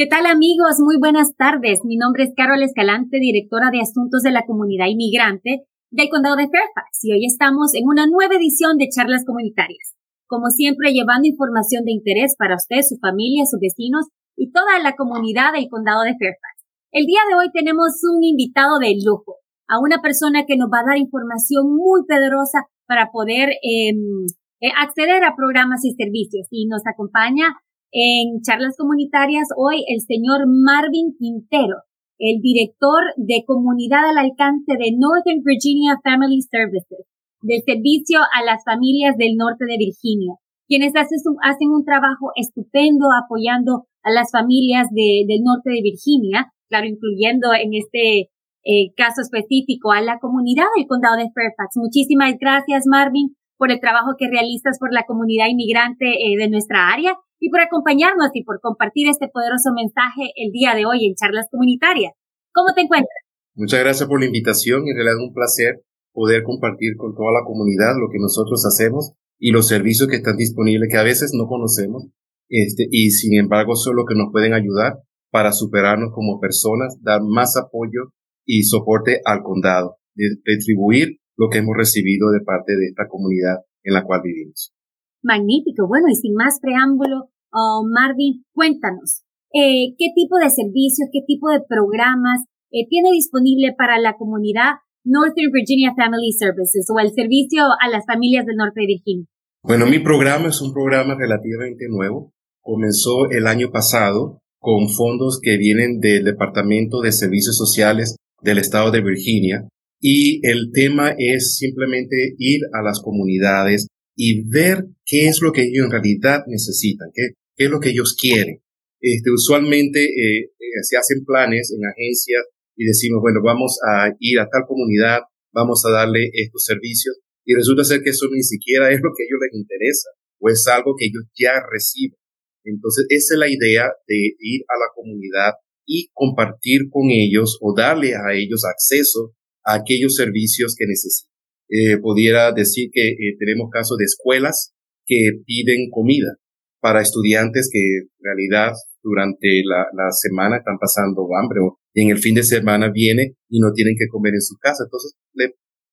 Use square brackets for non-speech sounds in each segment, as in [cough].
¿Qué tal amigos? Muy buenas tardes. Mi nombre es Carol Escalante, directora de Asuntos de la Comunidad Inmigrante del Condado de Fairfax y hoy estamos en una nueva edición de Charlas Comunitarias. Como siempre, llevando información de interés para usted, su familia, sus vecinos y toda la comunidad del Condado de Fairfax. El día de hoy tenemos un invitado de lujo, a una persona que nos va a dar información muy poderosa para poder em, eh, acceder a programas y servicios y nos acompaña en charlas comunitarias hoy el señor Marvin Quintero, el director de comunidad al alcance de Northern Virginia Family Services, del servicio a las familias del norte de Virginia, quienes hacen un, trabajo estupendo apoyando a las familias del norte de Virginia, claro, incluyendo en este eh, caso específico a la comunidad del condado de Fairfax. Muchísimas gracias, Marvin, por el trabajo que realizas por la comunidad inmigrante eh, de nuestra área y por acompañarnos y por compartir este poderoso mensaje el día de hoy en Charlas Comunitarias. ¿Cómo te encuentras? Muchas gracias por la invitación y en realidad es un placer poder compartir con toda la comunidad lo que nosotros hacemos y los servicios que están disponibles que a veces no conocemos este, y sin embargo son los que nos pueden ayudar para superarnos como personas, dar más apoyo y soporte al condado, retribuir lo que hemos recibido de parte de esta comunidad en la cual vivimos. Magnífico. Bueno, y sin más preámbulo, oh, Marvin, cuéntanos, eh, ¿qué tipo de servicios, qué tipo de programas eh, tiene disponible para la comunidad Northern Virginia Family Services o el servicio a las familias del norte de Virginia? Bueno, mi programa es un programa relativamente nuevo. Comenzó el año pasado con fondos que vienen del Departamento de Servicios Sociales del Estado de Virginia. Y el tema es simplemente ir a las comunidades y ver qué es lo que ellos en realidad necesitan, qué es lo que ellos quieren. Este, usualmente eh, eh, se hacen planes en agencias y decimos, bueno, vamos a ir a tal comunidad, vamos a darle estos servicios y resulta ser que eso ni siquiera es lo que ellos les interesa o es algo que ellos ya reciben. Entonces, esa es la idea de ir a la comunidad y compartir con ellos o darle a ellos acceso a aquellos servicios que necesitan. Eh, pudiera decir que eh, tenemos casos de escuelas que piden comida para estudiantes que en realidad durante la, semana están pasando hambre o en el fin de semana viene y no tienen que comer en su casa. Entonces,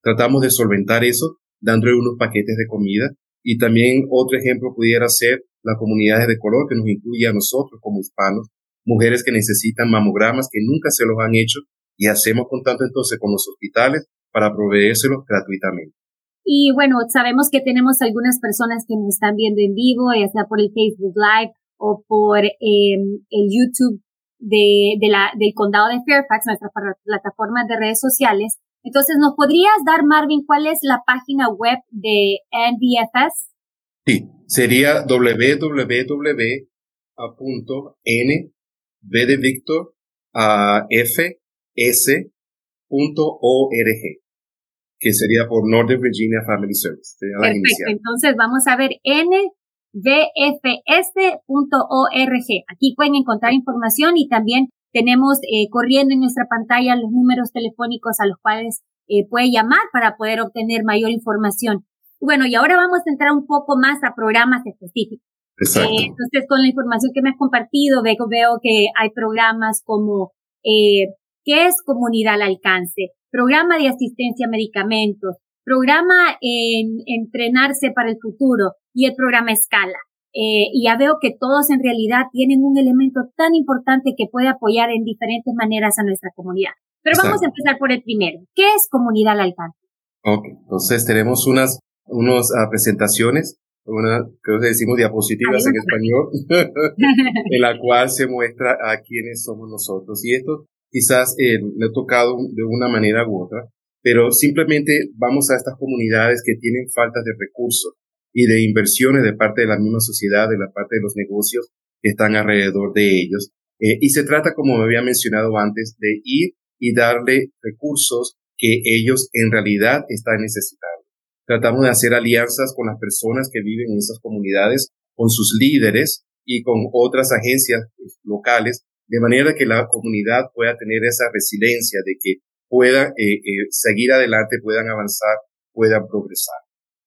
tratamos de solventar eso dándole unos paquetes de comida. Y también otro ejemplo pudiera ser las comunidades de color que nos incluye a nosotros como hispanos, mujeres que necesitan mamogramas que nunca se los han hecho y hacemos contacto entonces con los hospitales para proveérselo gratuitamente. Y bueno, sabemos que tenemos algunas personas que nos están viendo en vivo, ya sea por el Facebook Live o por em, el YouTube de, de la, del condado de Fairfax, nuestra plataforma de redes sociales. Entonces, ¿nos podrías dar, Marvin, cuál es la página web de NDFS? Sí, sería www.n, de que sería por Northern Virginia Family Service. Perfecto, entonces vamos a ver nbfs.org. Aquí pueden encontrar información y también tenemos eh, corriendo en nuestra pantalla los números telefónicos a los cuales eh, puede llamar para poder obtener mayor información. Bueno, y ahora vamos a entrar un poco más a programas específicos. Exacto. Eh, entonces, con la información que me has compartido, veo, veo que hay programas como eh, ¿Qué es comunidad al alcance? Programa de asistencia a medicamentos, programa en entrenarse para el futuro y el programa escala. Eh, y ya veo que todos en realidad tienen un elemento tan importante que puede apoyar en diferentes maneras a nuestra comunidad. Pero vamos a empezar por el primero. ¿Qué es comunidad al alcance? Ok, entonces tenemos unas, unas uh, presentaciones, una, creo que decimos diapositivas en español, [laughs] en la [laughs] cual se muestra a quiénes somos nosotros. Y esto quizás eh, le ha tocado de una manera u otra, pero simplemente vamos a estas comunidades que tienen falta de recursos y de inversiones de parte de la misma sociedad, de la parte de los negocios que están alrededor de ellos. Eh, y se trata, como me había mencionado antes, de ir y darle recursos que ellos en realidad están necesitando. Tratamos de hacer alianzas con las personas que viven en esas comunidades, con sus líderes y con otras agencias locales de manera que la comunidad pueda tener esa resiliencia de que pueda eh, eh, seguir adelante, puedan avanzar, puedan progresar.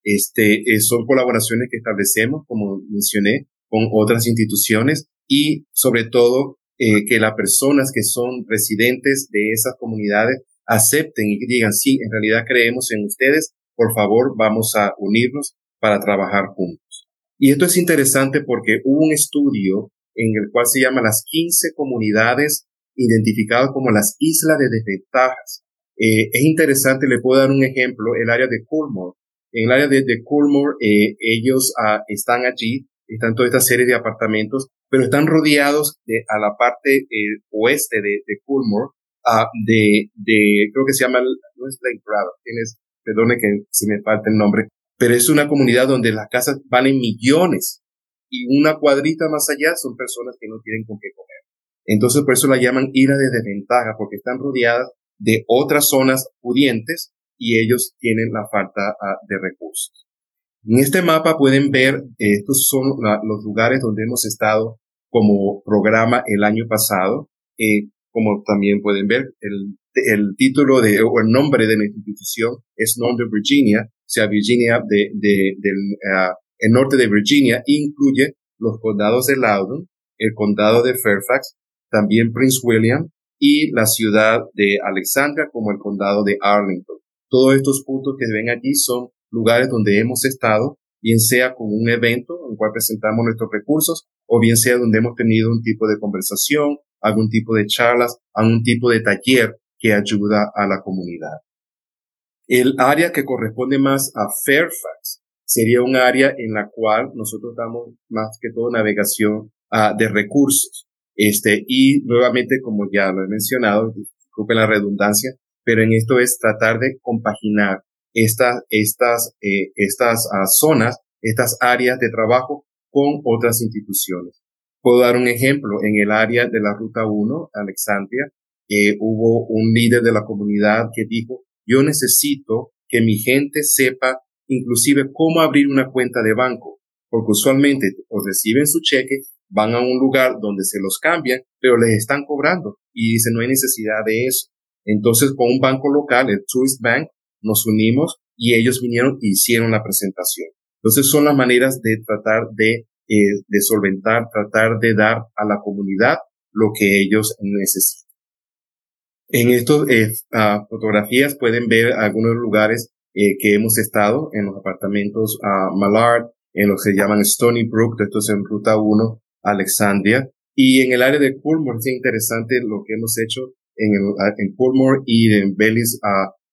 Este, eh, son colaboraciones que establecemos, como mencioné, con otras instituciones y sobre todo que las personas que son residentes de esas comunidades acepten y digan, sí, en realidad creemos en ustedes, por favor, vamos a unirnos para trabajar juntos. Y esto es interesante porque hubo un estudio en el cual se llama las 15 comunidades identificadas como las islas de desventajas. Eh, es interesante, le puedo dar un ejemplo, el área de Coolmore. En el área de, de Coolmore, eh, ellos ah, están allí, están toda esta serie de apartamentos, pero están rodeados de, a la parte eh, oeste de, de Coolmore, ah, de, de, creo que se llama, no es Lake Bravo, tienes, perdone que se me falta el nombre, pero es una comunidad donde las casas valen millones y una cuadrita más allá son personas que no tienen con qué comer. Entonces por eso la llaman ira de desventaja, porque están rodeadas de otras zonas pudientes y ellos tienen la falta ah, de recursos. En este mapa pueden ver, estos son los lugares donde hemos estado como programa el año pasado. Eh, como también pueden ver, el, el título de, o el nombre de la institución es Northern Virginia, o sea, Virginia de, de, del uh, el norte de Virginia, incluye los condados de Loudoun, el condado de Fairfax, también Prince William y la ciudad de Alexandria como el condado de Arlington. Todos estos puntos que ven allí son lugares donde hemos estado, bien sea con un evento en el cual presentamos nuestros recursos o bien sea donde hemos tenido un tipo de conversación, algún tipo de charlas, algún tipo de taller que ayuda a la comunidad. El área que corresponde más a Fairfax sería un área en la cual nosotros damos más que todo navegación uh, de recursos. Este, y nuevamente, como ya lo he mencionado, disculpen la redundancia, pero en esto es tratar de compaginar estas, estas, eh, estas uh, zonas, estas áreas de trabajo con otras instituciones. Puedo dar un ejemplo. En el área de la Ruta 1, Alexandria, eh, hubo un líder de la comunidad que dijo, yo necesito que mi gente sepa inclusive cómo abrir una cuenta de banco, porque usualmente o reciben su cheque, van a un lugar donde se los cambian, pero les están cobrando y dicen no hay necesidad de eso. Entonces con un banco local, el Tourist Bank, nos unimos y ellos vinieron y hicieron la presentación. Entonces son las maneras de tratar de eh, de solventar, tratar de dar a la comunidad lo que ellos necesitan. En estas eh, ah, fotografías pueden ver algunos lugares eh, que hemos estado en los apartamentos uh, Mallard, en los que se llaman Stony Brook, esto es en Ruta 1, Alexandria, y en el área de Coolmore es interesante lo que hemos hecho en, el, en Coolmore y en Bellis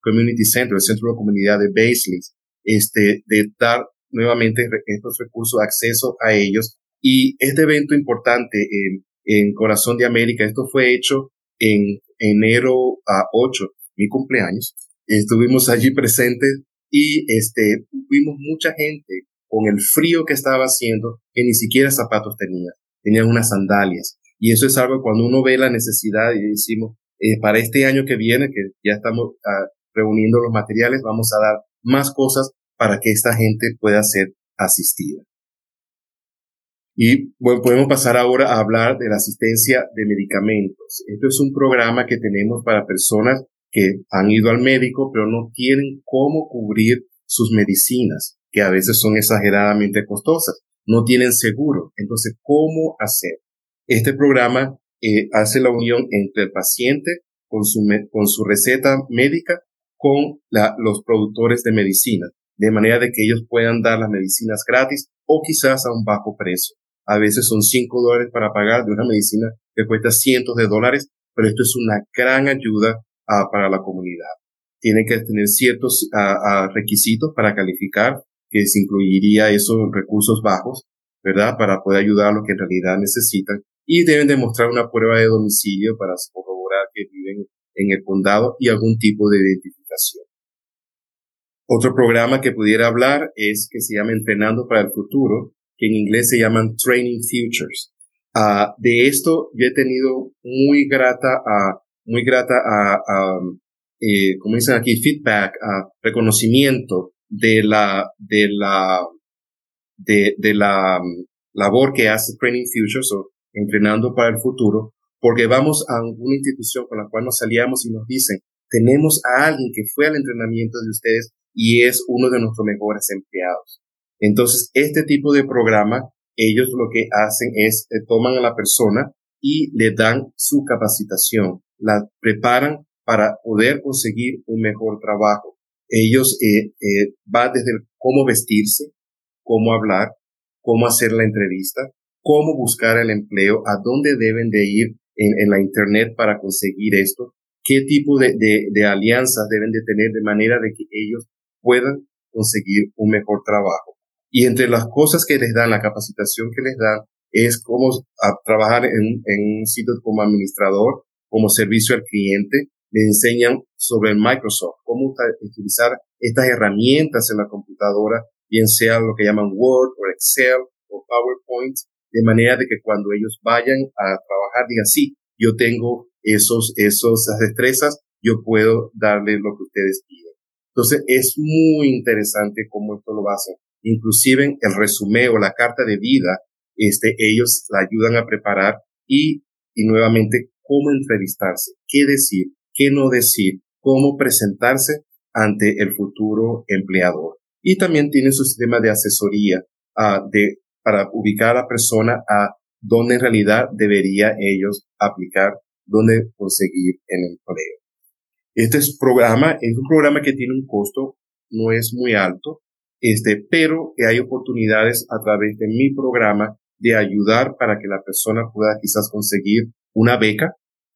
Community Center, el centro de comunidad de Baisley, este, de dar nuevamente estos recursos, acceso a ellos. Y este evento importante en, en Corazón de América, esto fue hecho en enero a 8, mi cumpleaños. Estuvimos allí presentes y este, vimos mucha gente con el frío que estaba haciendo que ni siquiera zapatos tenía, tenían unas sandalias. Y eso es algo cuando uno ve la necesidad y decimos, eh, para este año que viene, que ya estamos ah, reuniendo los materiales, vamos a dar más cosas para que esta gente pueda ser asistida. Y bueno, podemos pasar ahora a hablar de la asistencia de medicamentos. Esto es un programa que tenemos para personas que han ido al médico pero no tienen cómo cubrir sus medicinas, que a veces son exageradamente costosas. No tienen seguro. Entonces, ¿cómo hacer? Este programa eh, hace la unión entre el paciente con su, con su receta médica con los productores de medicina de manera de que ellos puedan dar las medicinas gratis o quizás a un bajo precio. A veces son 5 dólares para pagar de una medicina que cuesta cientos de dólares, pero esto es una gran ayuda ah, para la comunidad. Tienen que tener ciertos ah, requisitos para calificar, que se incluiría esos recursos bajos, ¿verdad? Para poder ayudar a los que en realidad necesitan. Y deben demostrar una prueba de domicilio para corroborar que viven en el condado y algún tipo de identificación. Otro programa que pudiera hablar es que se llama Entrenando para el Futuro, que en inglés se llaman Training Futures. Uh, de esto yo he tenido muy grata, a muy grata, a, eh, como dicen aquí, feedback, a reconocimiento de la, de la, de, de la um, labor que hace Training Futures o Entrenando para el Futuro, porque vamos a una institución con la cual nos salíamos y nos dicen, tenemos a alguien que fue al entrenamiento de ustedes y es uno de nuestros mejores empleados. Entonces, este tipo de programa, ellos lo que hacen es eh, toman a la persona y le dan su capacitación, la preparan para poder conseguir un mejor trabajo. Ellos eh, eh, va desde cómo vestirse, cómo hablar, cómo hacer la entrevista, cómo buscar el empleo, a dónde deben de ir en, la Internet para conseguir esto, qué tipo de, de, alianzas deben de tener de manera de que ellos puedan conseguir un mejor trabajo. Y entre las cosas que les dan, la capacitación que les dan, es cómo trabajar en, en un sitio como administrador, como servicio al cliente, les enseñan sobre Microsoft, cómo utilizar estas herramientas en la computadora, bien sea lo que llaman Word o Excel o PowerPoint, de manera de que cuando ellos vayan a trabajar digan, sí, yo tengo esos, esos, esas destrezas, yo puedo darle lo que ustedes piden. Entonces es muy interesante cómo esto lo hacen. Inclusive el resumen o la carta de vida, este, ellos la ayudan a preparar y, y nuevamente cómo entrevistarse, qué decir, qué no decir, cómo presentarse ante el futuro empleador. Y también tiene su sistema de asesoría uh, de, para ubicar a la persona a dónde en realidad debería ellos aplicar, dónde conseguir el empleo. Este es, programa es un programa que tiene un costo, no es muy alto, este, pero hay oportunidades a través de mi programa de ayudar para que la persona pueda quizás conseguir una beca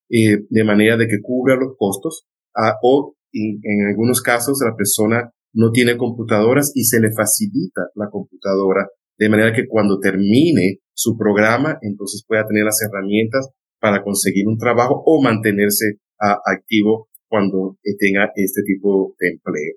eh, de manera de que cubra los costos ah, o en algunos casos la persona no tiene computadoras y se le facilita la computadora de manera que cuando termine su programa entonces pueda tener las herramientas para conseguir un trabajo o mantenerse activo cuando tenga este tipo de empleo.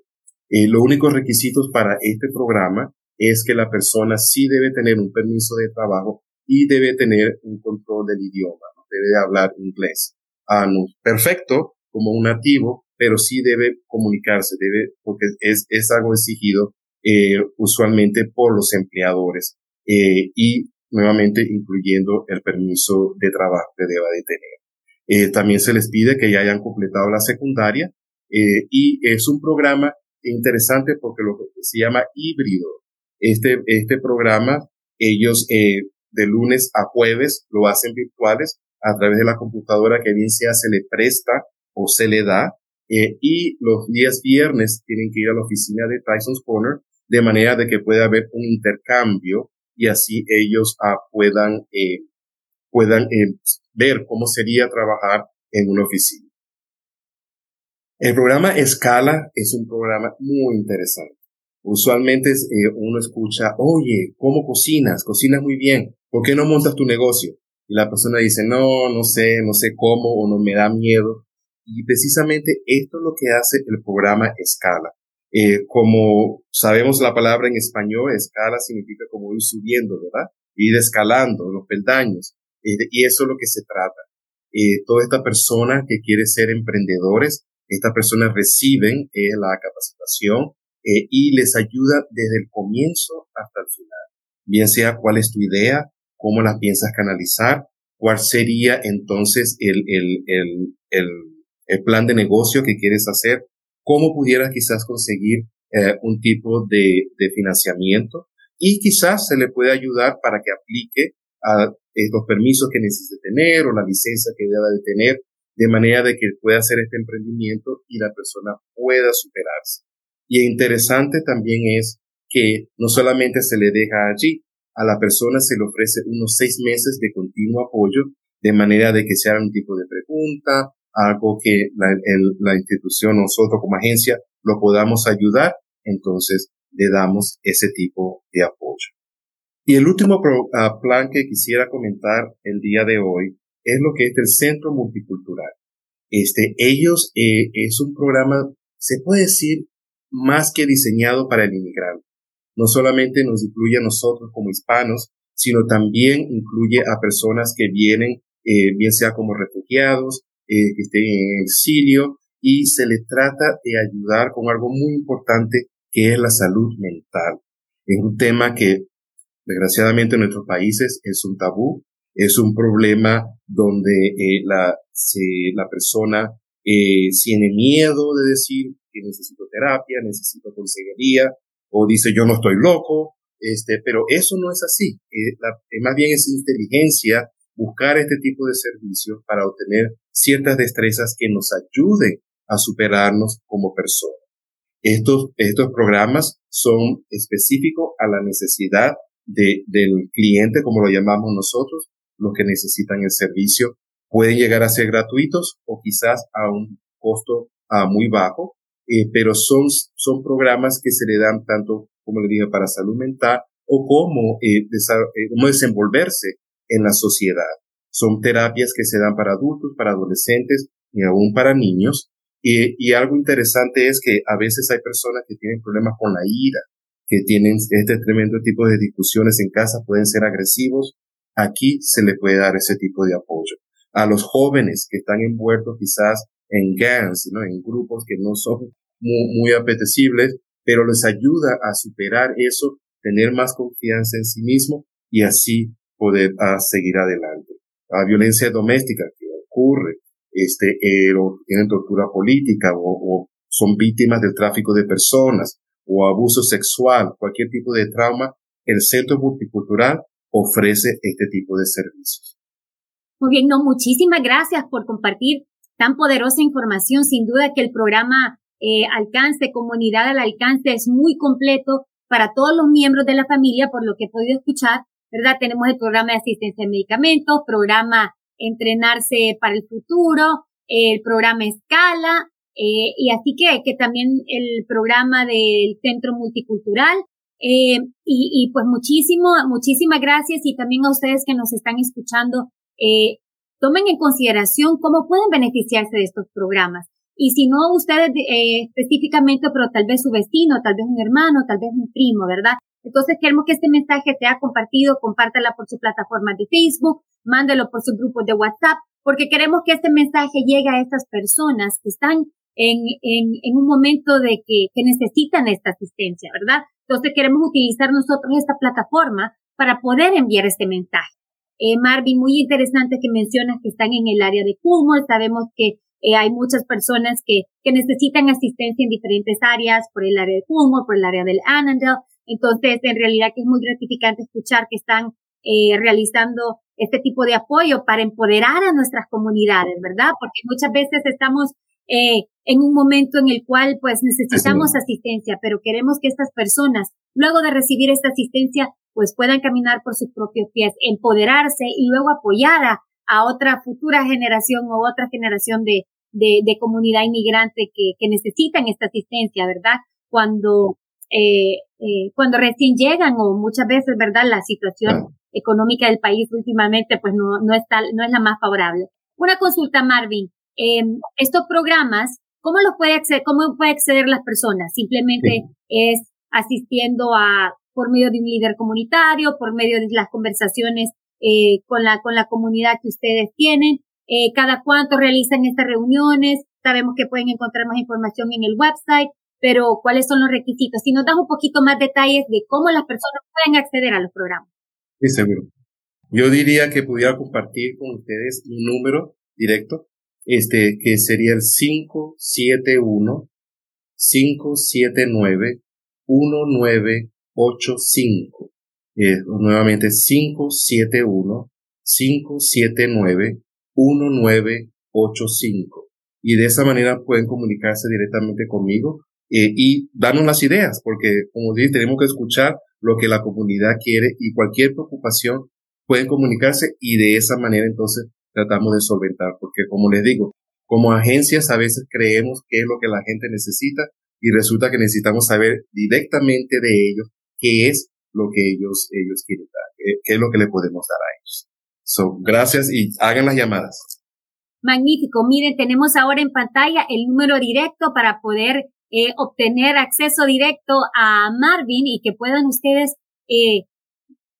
Eh, los únicos requisitos para este programa es que la persona sí debe tener un permiso de trabajo y debe tener un control del idioma, debe hablar inglés. Ah, perfecto como un nativo, pero sí debe comunicarse, debe, porque es, es algo exigido eh, usualmente por los empleadores eh, y nuevamente incluyendo el permiso de trabajo que deba de tener. Eh, también se les pide que ya hayan completado la secundaria eh, y es un programa interesante porque lo que se llama híbrido. Este, este programa, ellos de lunes a jueves lo hacen virtuales a través de la computadora que bien sea se le presta o se le da. Eh, y los días viernes tienen que ir a la oficina de Tyson's Corner de manera de que pueda haber un intercambio y así ellos ah, puedan, eh, puedan eh, ver cómo sería trabajar en una oficina. El programa Escala es un programa muy interesante. Usualmente uno escucha, oye, ¿cómo cocinas? Cocinas muy bien. ¿Por qué no montas tu negocio? Y la persona dice, no, no sé, no sé cómo o no me da miedo. Y precisamente esto es lo que hace el programa Escala. Eh, como sabemos la palabra en español, escala significa como ir subiendo, ¿verdad? Ir escalando los peldaños. Eh, y eso es lo que se trata. Eh, toda esta persona que quiere ser emprendedores, estas personas reciben eh, la capacitación eh, y les ayuda desde el comienzo hasta el final. Bien sea cuál es tu idea, cómo la piensas canalizar, cuál sería entonces el, el, el, el, plan de negocio que quieres hacer, cómo pudieras quizás conseguir eh, un tipo de, de financiamiento y quizás se le puede ayudar para que aplique a los permisos que necesite tener o la licencia que deba de tener, de manera de que pueda hacer este emprendimiento y la persona pueda superarse. Y interesante también es que no solamente se le deja allí, a la persona se le ofrece unos seis meses de continuo apoyo, de manera de que sea un tipo de pregunta, algo que la, institución, nosotros como agencia, lo podamos ayudar, entonces le damos ese tipo de apoyo. Y el último ah, plan que quisiera comentar el día de hoy es lo que es el Centro Multicultural. Este, ellos eh, es un programa, se puede decir, más que diseñado para el inmigrante. No solamente nos incluye a nosotros como hispanos, sino también incluye a personas que vienen, eh, bien sea como refugiados, eh, que estén en exilio, y se les trata de ayudar con algo muy importante que es la salud mental. Es un tema que desgraciadamente en nuestros países es un tabú, es un problema donde eh, la, la persona tiene miedo de decir que necesito terapia, necesito consejería, o dice yo no estoy loco, este, pero eso no es así. Eh, la, más bien es inteligencia buscar este tipo de servicios para obtener ciertas destrezas que nos ayuden a superarnos como personas. Estos, estos programas son específicos a la necesidad de, del cliente, como lo llamamos nosotros, los que necesitan el servicio. Pueden llegar a ser gratuitos o quizás a un costo muy bajo, eh, pero son, son programas que se le dan tanto, como le dije, para salud mental o como, eh, eh, desenvolverse en la sociedad. Son terapias que se dan para adultos, para adolescentes y aún para niños. Y, y algo interesante es que a veces hay personas que tienen problemas con la ira, que tienen este tremendo tipo de discusiones en casa, pueden ser agresivos. Aquí se le puede dar ese tipo de apoyo. A los jóvenes que están envueltos quizás en gangs, ¿no? en grupos que no son muy, muy apetecibles, pero les ayuda a superar eso, tener más confianza en sí mismo y así poder uh, seguir adelante. La violencia doméstica que ocurre, este, eh, o tienen tortura política o, o son víctimas del tráfico de personas o abuso sexual, cualquier tipo de trauma, el Centro Multicultural ofrece este tipo de servicios. Muy bien, no, muchísimas gracias por compartir tan poderosa información. Sin duda que el programa eh, Alcance, Comunidad al Alcance, es muy completo para todos los miembros de la familia, por lo que he podido escuchar, ¿verdad? Tenemos el programa de asistencia de medicamentos, programa Entrenarse para el Futuro, el programa Escala, eh, y así que, que también el programa del Centro Multicultural. Eh, y, y, pues muchísimo, muchísimas gracias y también a ustedes que nos están escuchando. Eh, tomen en consideración cómo pueden beneficiarse de estos programas. Y si no ustedes eh, específicamente, pero tal vez su vecino, tal vez un hermano, tal vez un primo, ¿verdad? Entonces queremos que este mensaje sea compartido, compártela por su plataforma de Facebook, mándelo por su grupo de WhatsApp, porque queremos que este mensaje llegue a estas personas que están en, en, en un momento de que, que necesitan esta asistencia, ¿verdad? Entonces queremos utilizar nosotros esta plataforma para poder enviar este mensaje. Eh, Marvin, muy interesante que mencionas que están en el área de Coolmore. Sabemos que eh, hay muchas personas que, que necesitan asistencia en diferentes áreas, por el área de Coolmore, por el área del Annandale. Entonces, en realidad que es muy gratificante escuchar que están eh, realizando este tipo de apoyo para empoderar a nuestras comunidades, ¿verdad? Porque muchas veces estamos eh, en un momento en el cual pues necesitamos asistencia, pero queremos que estas personas, luego de recibir esta asistencia, pues puedan caminar por sus propios pies, empoderarse y luego apoyar a, otra futura generación o otra generación de, de, de comunidad inmigrante que, que, necesitan esta asistencia, ¿verdad? Cuando, eh, eh, cuando recién llegan o muchas veces, ¿verdad? La situación económica del país últimamente pues no, no, está, no es la más favorable. Una consulta, Marvin. Eh, estos programas, ¿cómo los puede acceder, cómo puede acceder las personas? Simplemente es asistiendo a por medio de un líder comunitario, por medio de las conversaciones eh, con la con la comunidad que ustedes tienen. Eh, cada cuánto realizan estas reuniones. Sabemos que pueden encontrar más información en el website, pero cuáles son los requisitos. Si nos das un poquito más detalles de cómo las personas pueden acceder a los programas. Sí, seguro. Yo diría que pudiera compartir con ustedes un número directo, este, que sería el 571 579 19 85. Eh, nuevamente 571 579 1985. Y de esa manera pueden comunicarse directamente conmigo eh, y darnos las ideas, porque como dije, tenemos que escuchar lo que la comunidad quiere y cualquier preocupación pueden comunicarse y de esa manera entonces tratamos de solventar, porque como les digo, como agencias a veces creemos que es lo que la gente necesita y resulta que necesitamos saber directamente de ellos qué es lo que ellos, ellos quieren dar, qué, es lo que le podemos dar a ellos. So, gracias y hagan las llamadas. Magnífico. Miren, tenemos ahora en pantalla el número directo para poder eh, obtener acceso directo a Marvin y que puedan ustedes eh,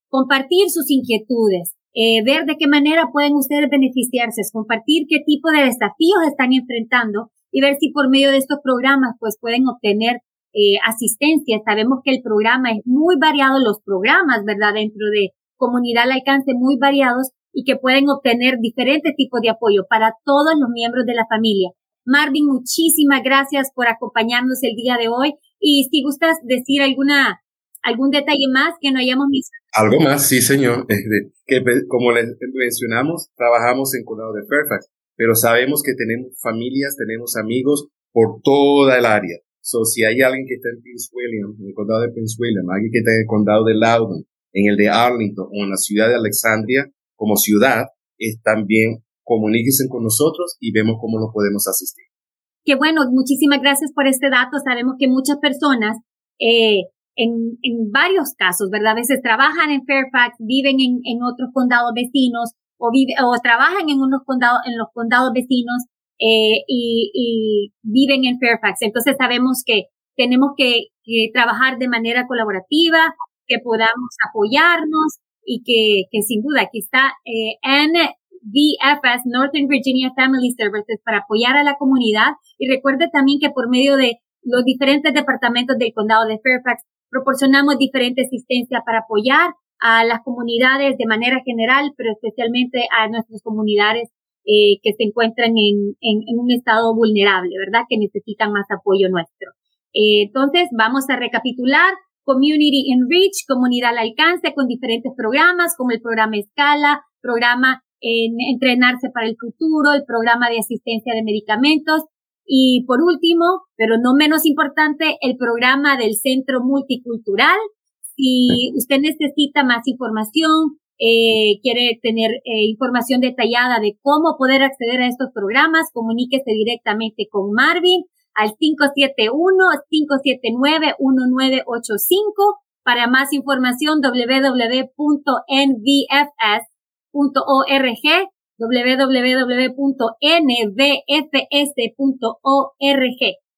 compartir sus inquietudes, eh, ver de qué manera pueden ustedes beneficiarse, compartir qué tipo de desafíos están enfrentando y ver si por medio de estos programas pues pueden obtener eh, asistencia. Sabemos que el programa es muy variado, los programas, ¿verdad? Dentro de comunidad al alcance muy variados y que pueden obtener diferentes tipos de apoyo para todos los miembros de la familia. Marvin, muchísimas gracias por acompañarnos el día de hoy. Y si gustas decir alguna, ¿Algún detalle más que no hayamos? Algo más, sí, señor. Que como les mencionamos, trabajamos en condado de Fairfax, pero sabemos que tenemos familias, tenemos amigos por toda el área. So, si hay alguien que está en Prince William, en el condado de Prince William, alguien que está en el condado de Loudoun, en el de Arlington o en la ciudad de Alexandria como ciudad, es también comuníquense con nosotros y vemos cómo nos podemos asistir. Qué bueno, muchísimas gracias por este dato. Sabemos que muchas personas eh, en, en varios casos, ¿verdad? A veces trabajan en Fairfax, viven en, en otros condados vecinos o, vive, o trabajan en unos condados, en los condados vecinos eh, y, y, viven en Fairfax. Entonces sabemos que tenemos que, que, trabajar de manera colaborativa, que podamos apoyarnos y que, que sin duda aquí está eh, NVFS, Northern Virginia Family Services, para apoyar a la comunidad. Y recuerde también que por medio de los diferentes departamentos del condado de Fairfax Proporcionamos diferente asistencia para apoyar a las comunidades de manera general, pero especialmente a nuestras comunidades eh, que se encuentran en, un estado vulnerable, ¿verdad? Que necesitan más apoyo nuestro. Eh, entonces, vamos a recapitular. Community Enrich, comunidad al alcance con diferentes programas como el programa Escala, programa en Entrenarse para el Futuro, el programa de asistencia de medicamentos, y por último, pero no menos importante, el programa del Centro Multicultural. Si usted necesita más información, eh, quiere tener eh, información detallada de cómo poder acceder a estos programas, comuníquese directamente con Marvin al 571-579-1985. Para más información, www.nvfs.org www.nvfs.org,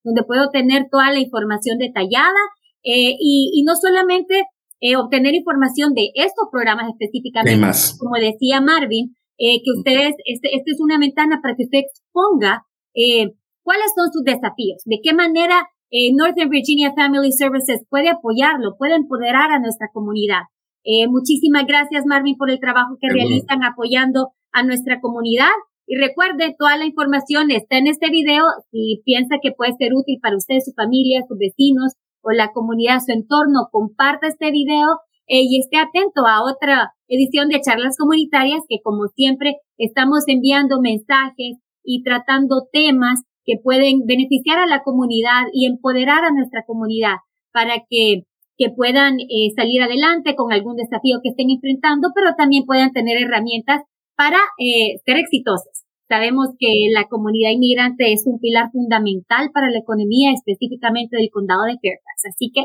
donde puedo tener toda la información detallada eh, y, y, no solamente eh, obtener información de estos programas específicamente, como decía Marvin, eh, que ustedes, este, este, es una ventana para que usted exponga eh, cuáles son sus desafíos, de qué manera Northern Virginia Family Services puede apoyarlo, puede empoderar a nuestra comunidad. Eh, muchísimas gracias, Marvin, por el trabajo que realizan apoyando a nuestra comunidad. Y recuerde, toda la información está en este video. Si piensa que puede ser útil para usted, su familia, sus vecinos o la comunidad, su entorno, comparta este video eh, y esté atento a otra edición de charlas comunitarias que, como siempre, estamos enviando mensajes y tratando temas que pueden beneficiar a la comunidad y empoderar a nuestra comunidad para que que puedan eh, salir adelante con algún desafío que estén enfrentando, pero también puedan tener herramientas para eh, ser exitosos. Sabemos que la comunidad inmigrante es un pilar fundamental para la economía, específicamente del condado de Fairfax. Así que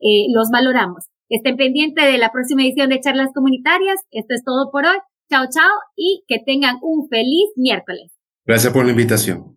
eh, los valoramos. Estén pendientes de la próxima edición de charlas comunitarias. Esto es todo por hoy. Chao, chao y que tengan un feliz miércoles. Gracias por la invitación.